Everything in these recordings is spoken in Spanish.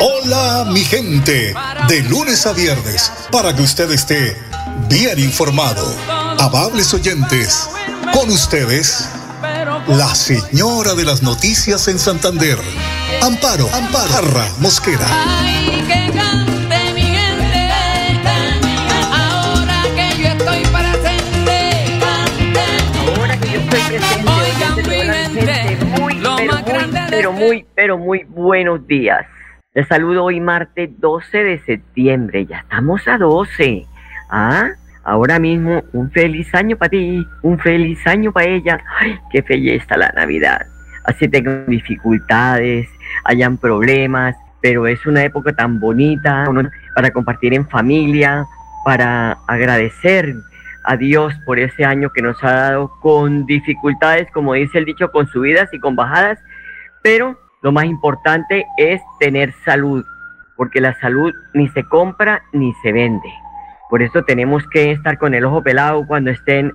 Hola mi gente, de lunes a viernes, para que usted esté bien informado. Amables oyentes, con ustedes, la señora de las noticias en Santander, Amparo, Amparo, Parra Mosquera. pero muy, pero muy buenos días. Les saludo hoy martes 12 de septiembre, ya estamos a 12. ¿Ah? Ahora mismo un feliz año para ti, un feliz año para ella. Ay, qué belleza la Navidad. Así tengo dificultades, hayan problemas, pero es una época tan bonita para compartir en familia, para agradecer a Dios por ese año que nos ha dado con dificultades, como dice el dicho, con subidas y con bajadas, pero lo más importante es tener salud, porque la salud ni se compra ni se vende. Por eso tenemos que estar con el ojo pelado cuando estén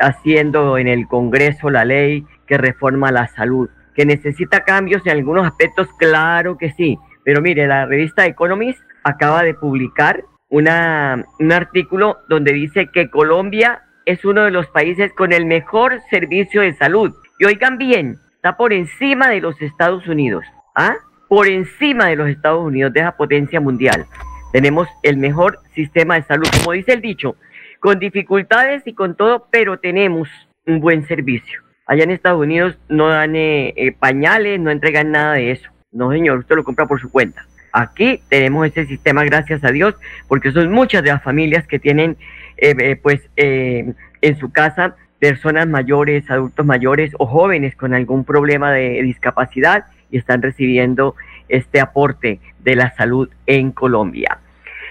haciendo en el Congreso la ley que reforma la salud. Que necesita cambios en algunos aspectos, claro que sí. Pero mire, la revista Economist acaba de publicar una, un artículo donde dice que Colombia es uno de los países con el mejor servicio de salud. Y oigan bien, está por encima de los Estados Unidos. ¿Ah? Por encima de los Estados Unidos, de esa potencia mundial. Tenemos el mejor sistema de salud, como dice el dicho, con dificultades y con todo, pero tenemos un buen servicio. Allá en Estados Unidos no dan eh, eh, pañales, no entregan nada de eso. No, señor, usted lo compra por su cuenta. Aquí tenemos ese sistema, gracias a Dios, porque son muchas de las familias que tienen, eh, pues, en su casa personas mayores, adultos mayores o jóvenes con algún problema de discapacidad y están recibiendo este aporte de la salud en Colombia.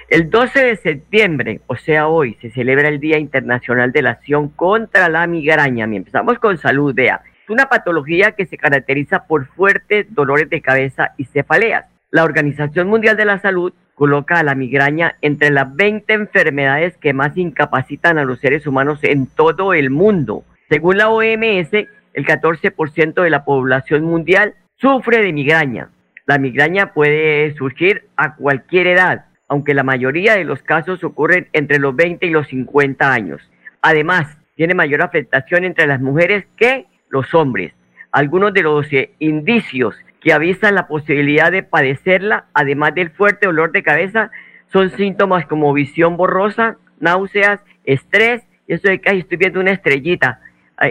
El 12 de septiembre, o sea hoy, se celebra el Día Internacional de la Acción contra la Migraña. Empezamos con salud, vea. Es una patología que se caracteriza por fuertes dolores de cabeza y cefaleas. La Organización Mundial de la Salud coloca a la migraña entre las 20 enfermedades que más incapacitan a los seres humanos en todo el mundo. Según la OMS, el 14% de la población mundial sufre de migraña. La migraña puede surgir a cualquier edad, aunque la mayoría de los casos ocurren entre los 20 y los 50 años. Además, tiene mayor afectación entre las mujeres que los hombres. Algunos de los eh, indicios que avisan la posibilidad de padecerla, además del fuerte dolor de cabeza, son síntomas como visión borrosa, náuseas, estrés, y eso de que estoy viendo una estrellita.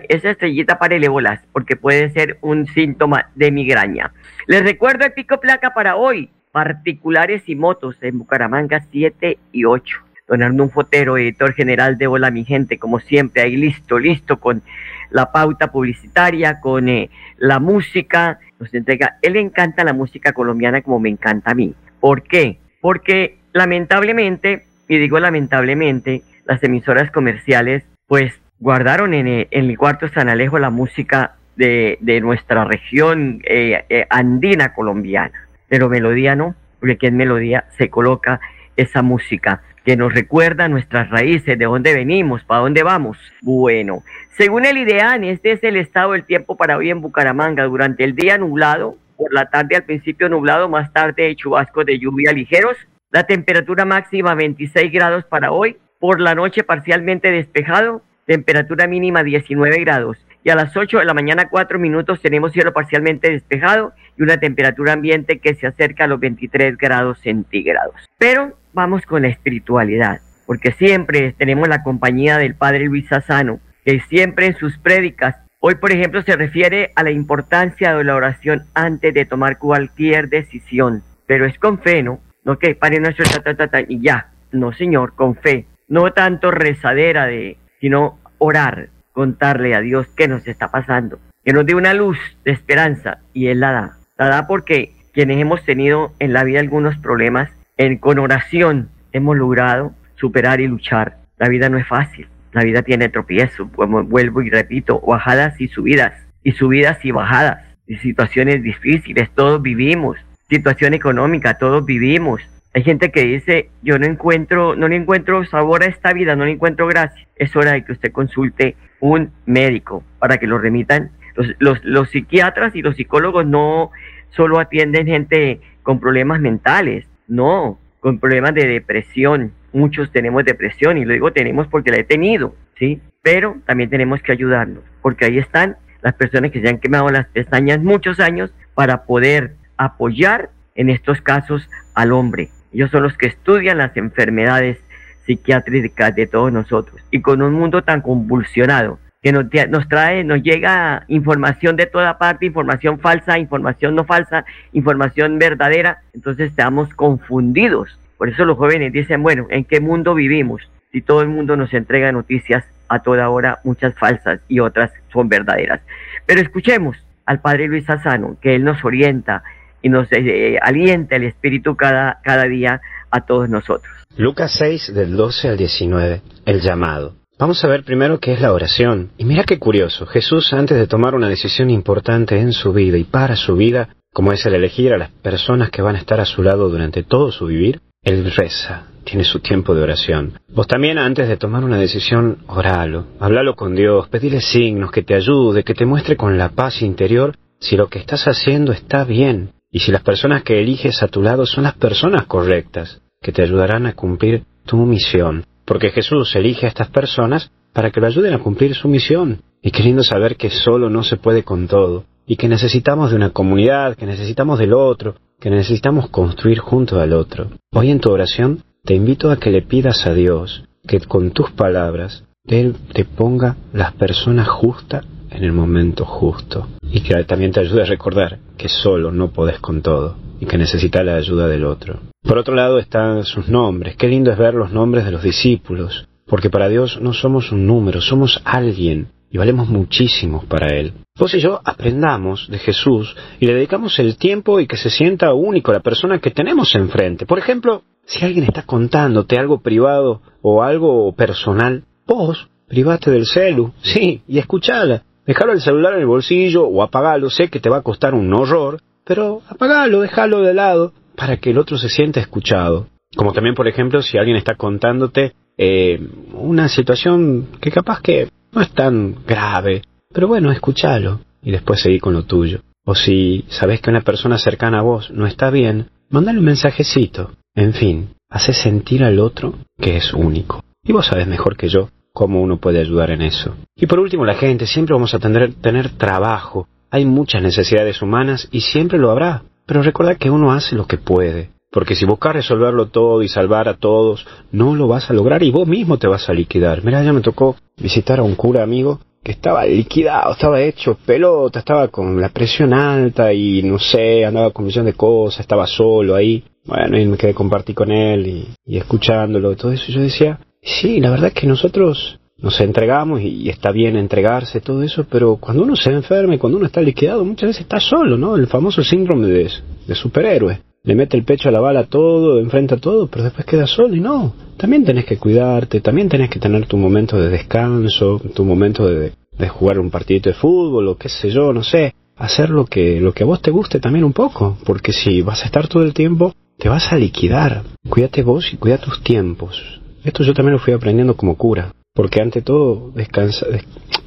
Esa estrellita para bolas, porque puede ser un síntoma de migraña. Les recuerdo el pico placa para hoy, particulares y motos en Bucaramanga 7 y 8. Don Arnulfo Fotero, editor general de Hola Mi Gente, como siempre, ahí listo, listo con la pauta publicitaria, con eh, la música, nos entrega. Él encanta la música colombiana como me encanta a mí. ¿Por qué? Porque lamentablemente, y digo lamentablemente, las emisoras comerciales pues guardaron en, el cuarto San Alejo la música de, nuestra región eh, eh, andina colombiana. Pero melodía no, porque aquí en melodía se coloca esa música que nos recuerda nuestras raíces, de dónde venimos, para dónde vamos. Bueno, según el IDEAN, este es el estado del tiempo para hoy en Bucaramanga. Durante el día nublado, por la tarde al principio nublado, más tarde chubascos de lluvia ligeros. La temperatura máxima 26 grados para hoy. Por la noche parcialmente despejado, temperatura mínima 19 grados. Y a las 8 de la mañana, 4 minutos, tenemos cielo parcialmente despejado y una temperatura ambiente que se acerca a los 23 grados centígrados. Pero vamos con la espiritualidad, porque siempre tenemos la compañía del Padre Luis Sassano, que siempre en sus prédicas, hoy por ejemplo se refiere a la importancia de la oración antes de tomar cualquier decisión, pero es con fe, ¿no? No que Padre nuestro, ta, y ya, no señor, con fe, no tanto rezadera de, sino orar, contarle a Dios qué nos está pasando, que nos dé una luz de esperanza y Él la da. La da porque quienes hemos tenido en la vida algunos problemas, en, con oración hemos logrado superar y luchar. La vida no es fácil, la vida tiene tropiezos, vuelvo y repito, bajadas y subidas, y subidas y bajadas, y situaciones difíciles, todos vivimos, situación económica, todos vivimos. Hay gente que dice, yo no encuentro, no le encuentro sabor a esta vida, no le encuentro gracia. Es hora de que usted consulte un médico para que lo remitan. Los, psiquiatras y los psicólogos no solo atienden gente con problemas mentales, no, con problemas de depresión. Muchos tenemos depresión y lo digo tenemos porque la he tenido, ¿sí? Pero también tenemos que ayudarnos, porque ahí están las personas que se han quemado las pestañas muchos años para poder apoyar en estos casos al hombre. Ellos son los que estudian las enfermedades psiquiátricas de todos nosotros. Y con un mundo tan convulsionado, que nos, nos, trae, nos llega información de toda parte, información falsa, información no falsa, información verdadera, entonces estamos confundidos. Por eso los jóvenes dicen, bueno, ¿en qué mundo vivimos? Si todo el mundo nos entrega noticias a toda hora, muchas falsas y otras son verdaderas. Pero escuchemos al Padre Luis Sassano, que él nos orienta y nos eh, alienta el Espíritu cada, cada día a todos nosotros. Lucas 6 del 12 al 19, el llamado. Vamos a ver primero qué es la oración. Y mira qué curioso, Jesús antes de tomar una decisión importante en su vida y para su vida, como es el elegir a las personas que van a estar a su lado durante todo su vivir, Él reza, tiene su tiempo de oración. Vos también antes de tomar una decisión, oralo, hablalo con Dios, pedile signos, que te ayude, que te muestre con la paz interior si lo que estás haciendo está bien y si las personas que eliges a tu lado son las personas correctas, que te ayudarán a cumplir tu misión porque Jesús elige a estas personas para que lo ayuden a cumplir su misión, y queriendo saber que solo no se puede con todo, y que necesitamos de una comunidad, que necesitamos del otro, que necesitamos construir junto al otro. Hoy en tu oración te invito a que le pidas a Dios que con tus palabras Él te ponga las personas justas en el momento justo, y que también te ayude a recordar que solo no podés con todo y que necesita la ayuda del otro. Por otro lado están sus nombres. Qué lindo es ver los nombres de los discípulos, porque para Dios no somos un número, somos alguien y valemos muchísimo para Él. Vos y yo aprendamos de Jesús y le dedicamos el tiempo y que se sienta único la persona que tenemos enfrente. Por ejemplo, si alguien está contándote algo privado o algo personal, vos private del celu, sí, y escuchala. Dejalo el celular en el bolsillo o apagalo, sé que te va a costar un horror, pero apagalo, déjalo de lado para que el otro se sienta escuchado. Como también, por ejemplo, si alguien está contándote eh, una situación que capaz que no es tan grave, pero bueno, escúchalo y después seguí con lo tuyo. O si sabes que una persona cercana a vos no está bien, mandale un mensajecito. En fin, hace sentir al otro que es único. Y vos sabes mejor que yo cómo uno puede ayudar en eso. Y por último, la gente, siempre vamos a tener, tener trabajo, hay muchas necesidades humanas y siempre lo habrá, pero recuerda que uno hace lo que puede, porque si buscas resolverlo todo y salvar a todos, no lo vas a lograr y vos mismo te vas a liquidar. Mira, ya me tocó visitar a un cura amigo que estaba liquidado, estaba hecho pelota, estaba con la presión alta y no sé, andaba con millón de cosas, estaba solo ahí. Bueno, y me quedé compartir con él y, y escuchándolo, todo eso. Y yo decía, sí, la verdad es que nosotros nos entregamos y, está bien entregarse, todo eso, pero cuando uno se enferma y cuando uno está liquidado, muchas veces está solo, ¿no? El famoso síndrome de, de superhéroe. Le mete el pecho a la bala todo, enfrenta todo, pero después queda solo y no. También tenés que cuidarte, también tenés que tener tu momento de descanso, tu momento de, de jugar un partidito de fútbol o qué sé yo, no sé. Hacer lo que, lo que a vos te guste también un poco, porque si vas a estar todo el tiempo, te vas a liquidar. Cuídate vos y cuida tus tiempos. Esto yo también lo fui aprendiendo como cura. Porque ante todo, descansa,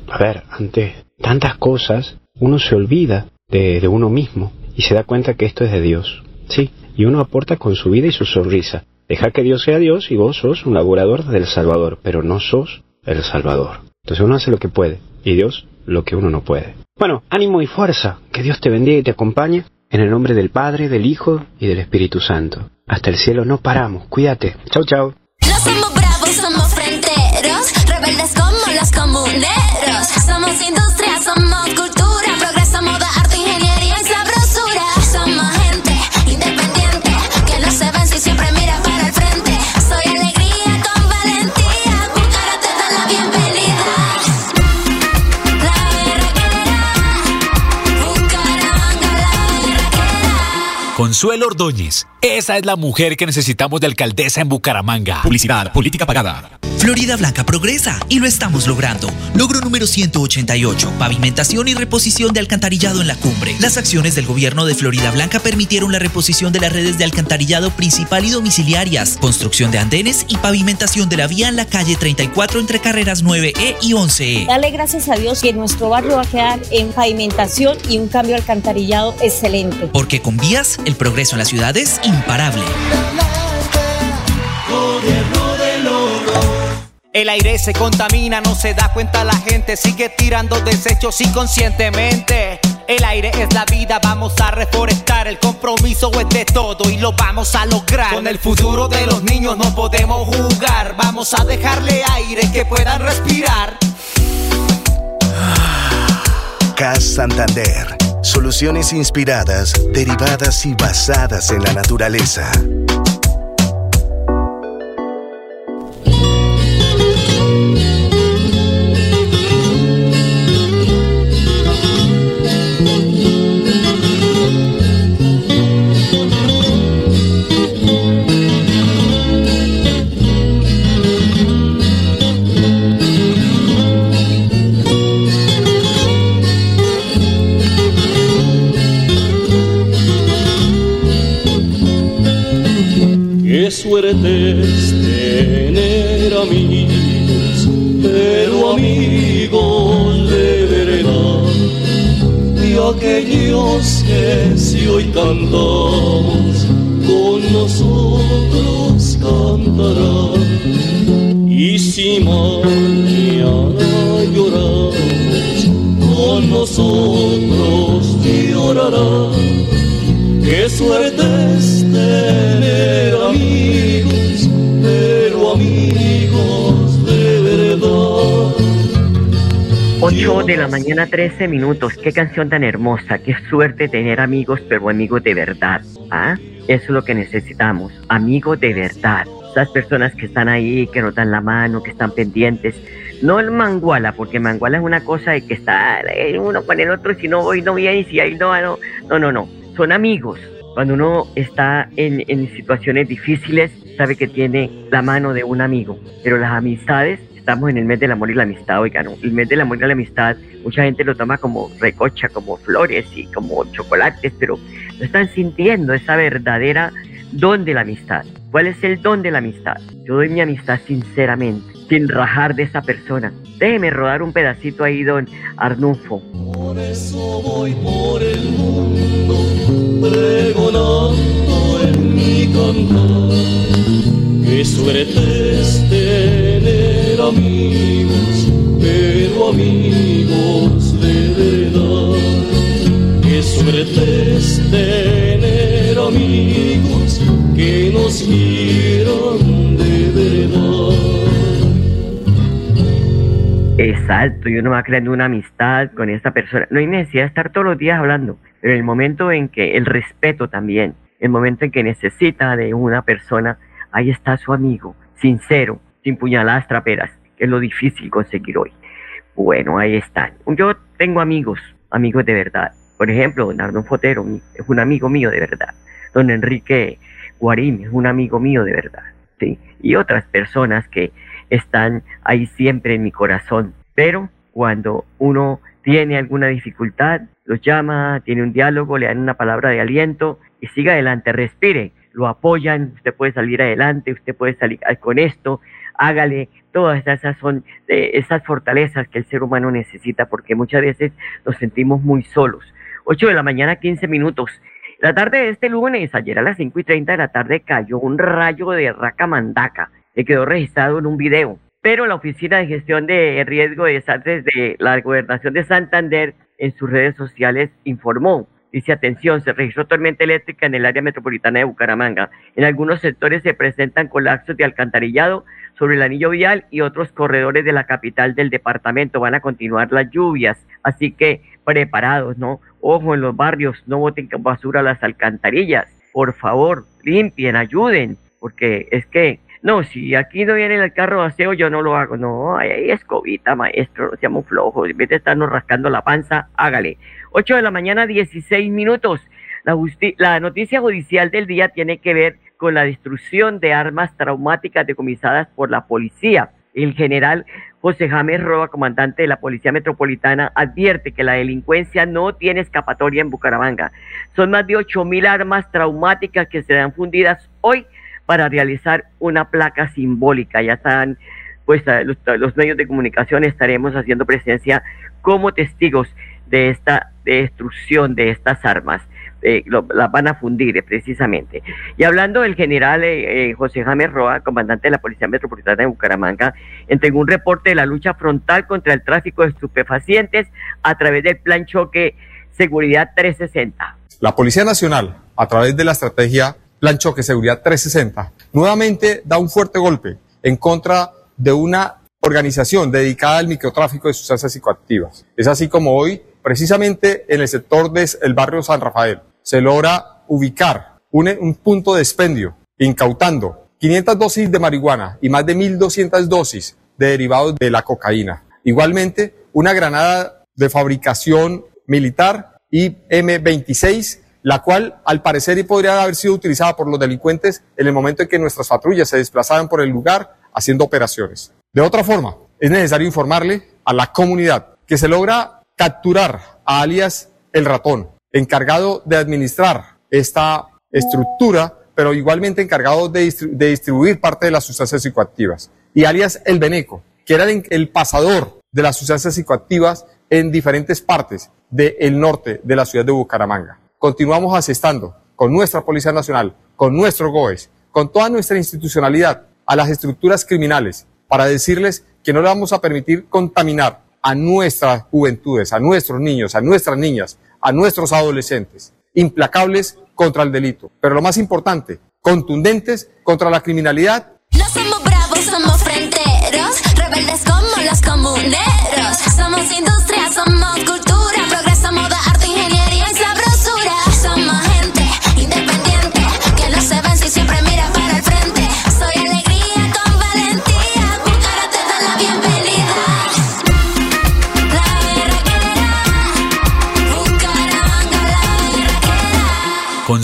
a ver, ante tantas cosas, uno se olvida de, uno mismo y se da cuenta que esto es de Dios. Sí, y uno aporta con su vida y su sonrisa. Deja que Dios sea Dios y vos sos un laborador del Salvador, pero no sos el Salvador. Entonces uno hace lo que puede y Dios lo que uno no puede. Bueno, ánimo y fuerza. Que Dios te bendiga y te acompañe. En el nombre del Padre, del Hijo y del Espíritu Santo. Hasta el cielo no paramos. Cuídate. Chau, chau. Como los comuneros. Somos industria, somos cultura, progreso, moda, Consuelo Ordóñez. Esa es la mujer que necesitamos de alcaldesa en Bucaramanga. Publicidad, política pagada. Florida Blanca progresa y lo estamos logrando. Logro número 188, pavimentación y reposición de alcantarillado en la cumbre. Las acciones del gobierno de Florida Blanca permitieron la reposición de las redes de alcantarillado principal y domiciliarias, construcción de andenes y pavimentación de la vía en la calle 34 entre carreras 9E y 11E. Dale gracias a Dios que nuestro barrio va a quedar en pavimentación y un cambio alcantarillado excelente. Porque con vías, el progreso en la ciudad es imparable. El aire se contamina, no se da cuenta la gente, sigue tirando desechos inconscientemente. El aire es la vida, vamos a reforestar, el compromiso es de todo y lo vamos a lograr. Con el futuro de los niños no podemos jugar, vamos a dejarle aire que puedan respirar. CAS Santander, soluciones inspiradas, derivadas y basadas en la naturaleza. Cantamos, con nosotros cantarán, y si mañana lloramos, con nosotros llorarán. Qué suerte es 8 de la mañana, 13 minutos. Qué canción tan hermosa. Qué suerte tener amigos, pero amigos de verdad. ¿Ah? Eso es lo que necesitamos. Amigos de verdad. Esas personas que están ahí, que nos dan la mano, que están pendientes. No el manguala, porque manguala es una cosa de que está uno con el otro, si no voy, no viene, y si ahí no, no, no, no, no. Son amigos, cuando uno está en, en, situaciones difíciles, sabe que tiene la mano de un amigo. Pero las amistades, estamos en el mes del amor y la amistad, oigan, el mes del amor y la amistad, mucha gente lo toma como recocha, como flores y como chocolates, pero no están sintiendo esa verdadera don de la amistad. ¿Cuál es el don de la amistad? Yo doy mi amistad sinceramente, sin rajar de esa persona. Déjeme rodar un pedacito ahí, don Arnulfo. Por eso voy por el mundo, pregonando en mi cantar. Qué suerte es amigos, pero amigos de verdad. Qué suerte es tener amigos que nos quieran de verdad. Exacto, y uno va creando una amistad con esta persona. No hay necesidad de estar todos los días hablando, pero el momento en que el respeto también, el momento en que necesita de una persona, ahí está su amigo, sincero, sin puñaladas traperas, que es lo difícil conseguir hoy. Bueno, ahí están. Yo tengo amigos, amigos de verdad. Por ejemplo, don Arnón Fotero es un amigo mío de verdad. Don Enrique Guarín es un amigo mío de verdad. ¿sí? Y otras personas que están ahí siempre en mi corazón. Pero cuando uno tiene alguna dificultad, los llama, tiene un diálogo, le dan una palabra de aliento y siga adelante, respire, lo apoyan, usted puede salir adelante, usted puede salir con esto, hágale, todas esas son eh, esas fortalezas que el ser humano necesita porque muchas veces nos sentimos muy solos. 8 de la mañana, 15 minutos. La tarde de este lunes, ayer a las 5 y 30 de la tarde, cayó un rayo de raca mandaca que quedó registrado en un video. Pero la Oficina de Gestión de Riesgo de Desastres de la Gobernación de Santander en sus redes sociales informó. Dice, atención, se registró tormenta eléctrica en el área metropolitana de Bucaramanga. En algunos sectores se presentan colapsos de alcantarillado sobre el anillo vial y otros corredores de la capital del departamento. Van a continuar las lluvias, así que preparados, ¿no? Ojo en los barrios, no boten basura a las alcantarillas. Por favor, limpien, ayuden, porque es que, no, si aquí no viene el carro de aseo, yo no lo hago. No, hay escobita, maestro, no seamos flojos. En vez de estarnos rascando la panza, hágale. 8 de la mañana, 16 minutos. La, la noticia judicial del día tiene que ver con la destrucción de armas traumáticas decomisadas por la policía. El general José James Roa, comandante de la Policía Metropolitana, advierte que la delincuencia no tiene escapatoria en Bucaramanga. Son más de 8 mil armas traumáticas que serán fundidas hoy para realizar una placa simbólica. Ya están, pues, los, los medios de comunicación estaremos haciendo presencia como testigos de esta destrucción de estas armas. Eh, las van a fundir eh, precisamente. Y hablando del general eh, José James Roa, comandante de la Policía Metropolitana de Bucaramanga, entregó un reporte de la lucha frontal contra el tráfico de estupefacientes a través del Plan Choque Seguridad 360. La Policía Nacional, a través de la estrategia Plan Choque Seguridad 360, nuevamente da un fuerte golpe en contra de una organización dedicada al microtráfico de sustancias psicoactivas. Es así como hoy, precisamente en el sector del barrio San Rafael, se logra ubicar un, un punto de expendio, incautando 500 dosis de marihuana y más de 1.200 dosis de derivados de la cocaína. Igualmente, una granada de fabricación militar y M26, la cual al parecer podría haber sido utilizada por los delincuentes en el momento en que nuestras patrullas se desplazaban por el lugar haciendo operaciones. De otra forma, es necesario informarle a la comunidad que se logra capturar a alias el ratón, encargado de administrar esta estructura, pero igualmente encargado de, distribuir parte de las sustancias psicoactivas. Y alias el Beneco, que era el, pasador de las sustancias psicoactivas en diferentes partes del norte de la ciudad de Bucaramanga. Continuamos asestando con nuestra Policía Nacional, con nuestro GOES, con toda nuestra institucionalidad a las estructuras criminales para decirles que no le vamos a permitir contaminar a nuestras juventudes, a nuestros niños, a nuestras niñas, a nuestros adolescentes, implacables contra el delito, pero lo más importante, contundentes contra la criminalidad. No somos bravos, somos fronteros, rebeldes como los comuneros, somos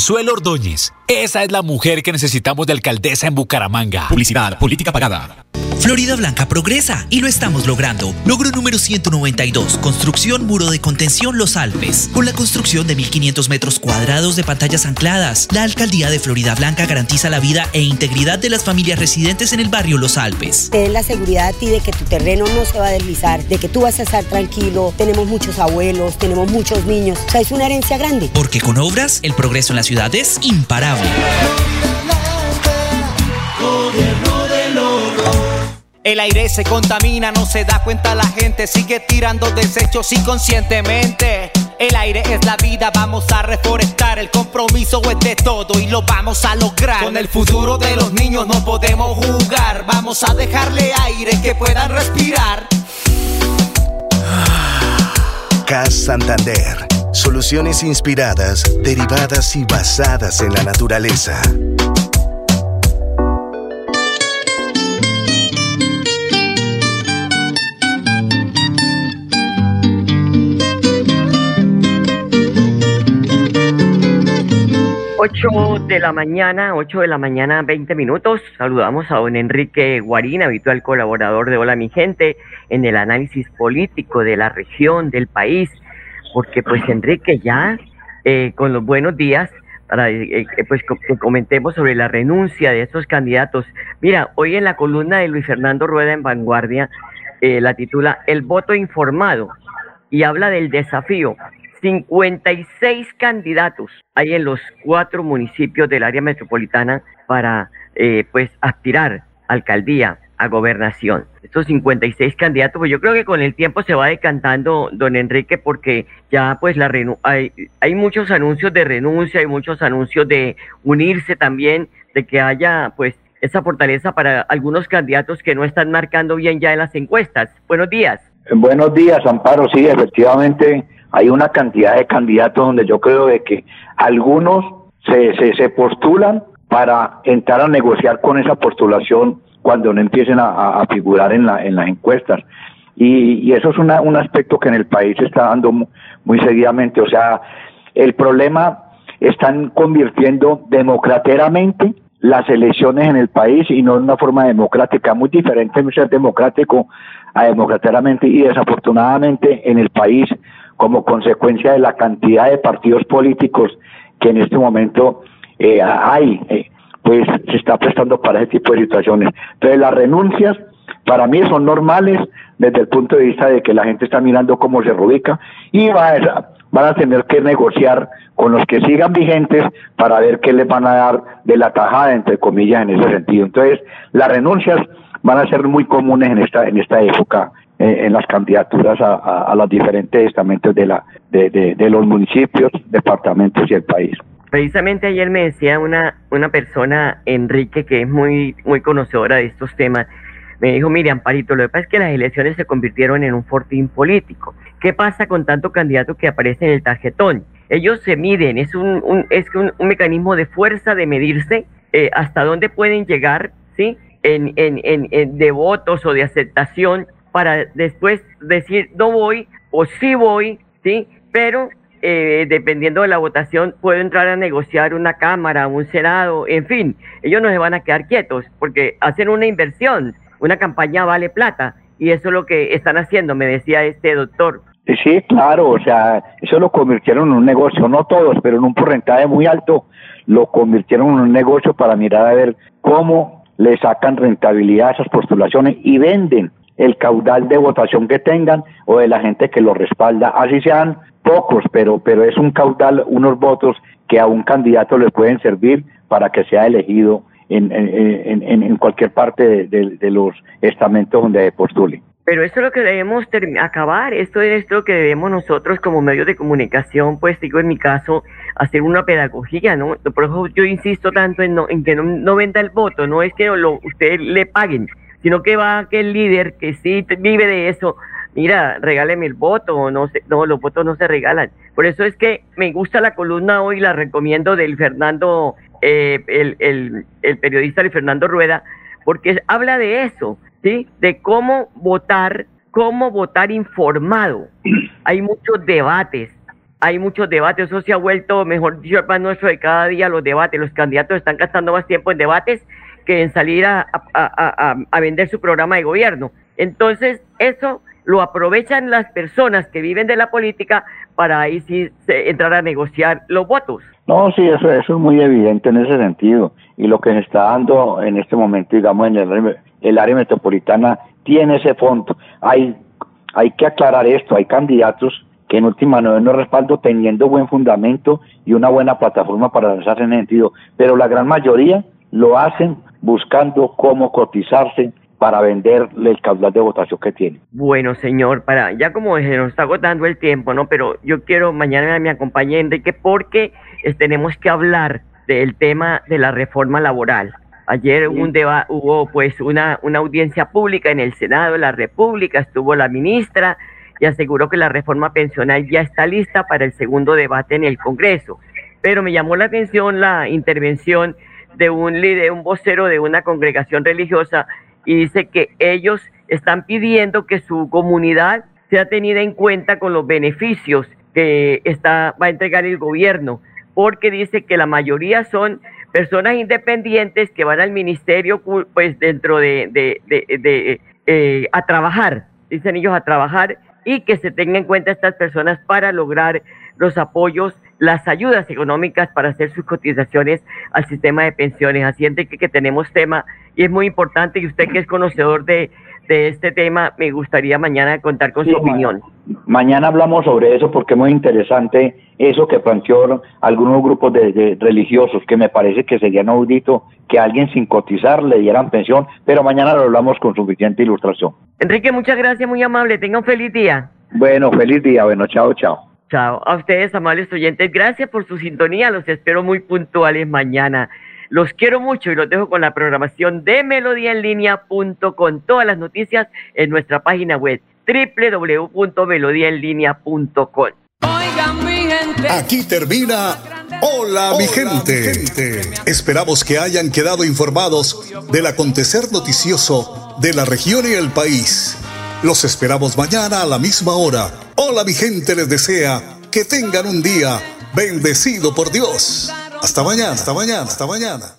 Consuelo Ordóñez. Esa es la mujer que necesitamos de alcaldesa en Bucaramanga. Publicidad, política pagada. Florida Blanca progresa y lo estamos logrando. Logro número 192, construcción muro de contención Los Alpes. Con la construcción de 1.500 metros cuadrados de pantallas ancladas, la alcaldía de Florida Blanca garantiza la vida e integridad de las familias residentes en el barrio Los Alpes. Te den la seguridad a ti de que tu terreno no se va a deslizar, de que tú vas a estar tranquilo. Tenemos muchos abuelos, tenemos muchos niños. O sea, es una herencia grande. Porque con obras, el progreso en la ciudad es imparable. El aire se contamina, no se da cuenta la gente, sigue tirando desechos inconscientemente. El aire es la vida, vamos a reforestar, el compromiso es de todo y lo vamos a lograr. Con el futuro de los niños no podemos jugar, vamos a dejarle aire que puedan respirar. CAS Santander. Soluciones inspiradas, derivadas y basadas en la naturaleza. Ocho de la mañana, 8 de la mañana, 20 minutos. Saludamos a don Enrique Guarín, habitual colaborador de Hola Mi Gente, en el análisis político de la región, del país, porque pues Enrique ya, eh, con los buenos días, para eh, eh, pues que comentemos sobre la renuncia de estos candidatos. Mira, hoy en la columna de Luis Fernando Rueda en Vanguardia, eh, la titula El voto informado y habla del desafío. 56 candidatos hay en los cuatro municipios del área metropolitana para eh, pues aspirar alcaldía, a gobernación. Estos 56 candidatos, pues yo creo que con el tiempo se va decantando, don Enrique, porque ya pues la hay, hay muchos anuncios de renuncia, hay muchos anuncios de unirse también, de que haya pues esa fortaleza para algunos candidatos que no están marcando bien ya en las encuestas. Buenos días. Buenos días, Amparo. Sí, efectivamente hay una cantidad de candidatos donde yo creo de que algunos se, se, se postulan para entrar a negociar con esa postulación cuando no empiecen a, figurar en, la, en las encuestas. Y, eso es una- un aspecto que en el país se está dando mu- muy seguidamente. O sea, el problema están convirtiendo democráticamente las elecciones en el país y no de una forma democrática, muy diferente ser democrático a democráticamente y desafortunadamente en el país como consecuencia de la cantidad de partidos políticos que en este momento eh, hay, eh, pues se está prestando para ese tipo de situaciones. Entonces las renuncias para mí son normales desde el punto de vista de que la gente está mirando cómo se reubica y va a, van a tener que negociar con los que sigan vigentes para ver qué les van a dar de la tajada, entre comillas, en ese sentido. Entonces, las renuncias van a ser muy comunes en esta, en esta época eh, en las candidaturas a, los diferentes estamentos de, la, de, los municipios, departamentos y el país. Precisamente ayer me decía una, una persona, Enrique, que es muy, muy conocedora de estos temas, me dijo, mire, Amparito, lo que pasa es que las elecciones se convirtieron en un fortín político. ¿Qué pasa con tanto candidato que aparece en el tarjetón? Ellos se miden, es un, es un, mecanismo de fuerza de medirse eh, hasta dónde pueden llegar, ¿sí? En, en, en, de votos o de aceptación para después decir no voy o sí voy, ¿sí? Pero eh, dependiendo de la votación, puedo entrar a negociar una Cámara, un Senado, en fin, ellos no se van a quedar quietos porque hacen una inversión, una campaña vale plata y eso es lo que están haciendo, me decía este doctor. Sí, claro, o sea, eso lo convirtieron en un negocio, no todos, pero en un porcentaje muy alto lo convirtieron en un negocio para mirar a ver cómo le sacan rentabilidad a esas postulaciones y venden el caudal de votación que tengan o de la gente que lo respalda, así sean pocos, pero, pero es un caudal, unos votos que a un candidato le pueden servir para que sea elegido en, en, en, cualquier parte de, los estamentos donde postule. Pero esto es lo que debemos acabar, esto es lo que debemos nosotros como medios de comunicación, pues digo en mi caso, hacer una pedagogía, ¿no? Por eso yo insisto tanto en, en que no, venda el voto, no es que lo, ustedes le paguen, sino que va aquel líder que sí vive de eso, mira, regáleme el voto, no, sé, no, los votos no se regalan. Por eso es que me gusta la columna hoy, la recomiendo del Fernando, eh, el, el, periodista de Fernando Rueda, porque habla de eso, ¿sí? De cómo votar, cómo votar informado. Hay muchos debates, hay muchos debates, eso se ha vuelto, mejor dicho, el nuestro de cada día, los debates, los candidatos están gastando más tiempo en debates que en salir a, a, a, vender su programa de gobierno. Entonces, eso lo aprovechan las personas que viven de la política para ahí sí entrar a negociar los votos. No, sí, eso, eso es muy evidente en ese sentido. Y lo que se está dando en este momento, digamos, en el, área metropolitana tiene ese fondo. Hay, hay que aclarar esto, hay candidatos que en última no no respaldo teniendo buen fundamento y una buena plataforma para lanzarse en ese sentido, pero la gran mayoría lo hacen buscando cómo cotizarse para venderle el caudal de votación que tiene. Bueno, señor, para ya como se nos está agotando el tiempo, ¿no? Pero yo quiero mañana me acompañe Enrique porque tenemos que hablar del tema de la reforma laboral. Ayer un hubo pues una, una audiencia pública en el Senado de la República, estuvo la ministra y aseguró que la reforma pensional ya está lista para el segundo debate en el Congreso. Pero me llamó la atención la intervención de un líder, un vocero de una congregación religiosa y dice que ellos están pidiendo que su comunidad sea tenida en cuenta con los beneficios que está, va a entregar el gobierno, porque dice que la mayoría son personas independientes que van al ministerio pues dentro de, de, de, eh, a trabajar, dicen ellos a trabajar y que se tengan en cuenta estas personas para lograr los apoyos las ayudas económicas para hacer sus cotizaciones al sistema de pensiones. Así es que, que tenemos tema y es muy importante y usted que es conocedor de, este tema, me gustaría mañana contar con su opinión. Mañana hablamos sobre eso porque es muy interesante eso que planteó algunos grupos de, religiosos, que me parece que sería inaudito que alguien sin cotizar le dieran pensión, pero mañana lo hablamos con suficiente ilustración. Enrique, muchas gracias, muy amable, tenga un feliz día. Bueno, feliz día, bueno, chao, chao. Chao. A ustedes, amables oyentes, gracias por su sintonía. Los espero muy puntuales mañana. Los quiero mucho y los dejo con la programación de melodiaenlinea.com. Todas las noticias en nuestra página web www.melodiaenlinea.com. Oigan, mi gente. Aquí termina Hola, mi gente. Esperamos que hayan quedado informados del acontecer noticioso de la región y el país. Los esperamos mañana a la misma hora. Hola mi gente les desea que tengan un día bendecido por Dios. Hasta mañana, hasta mañana, hasta mañana.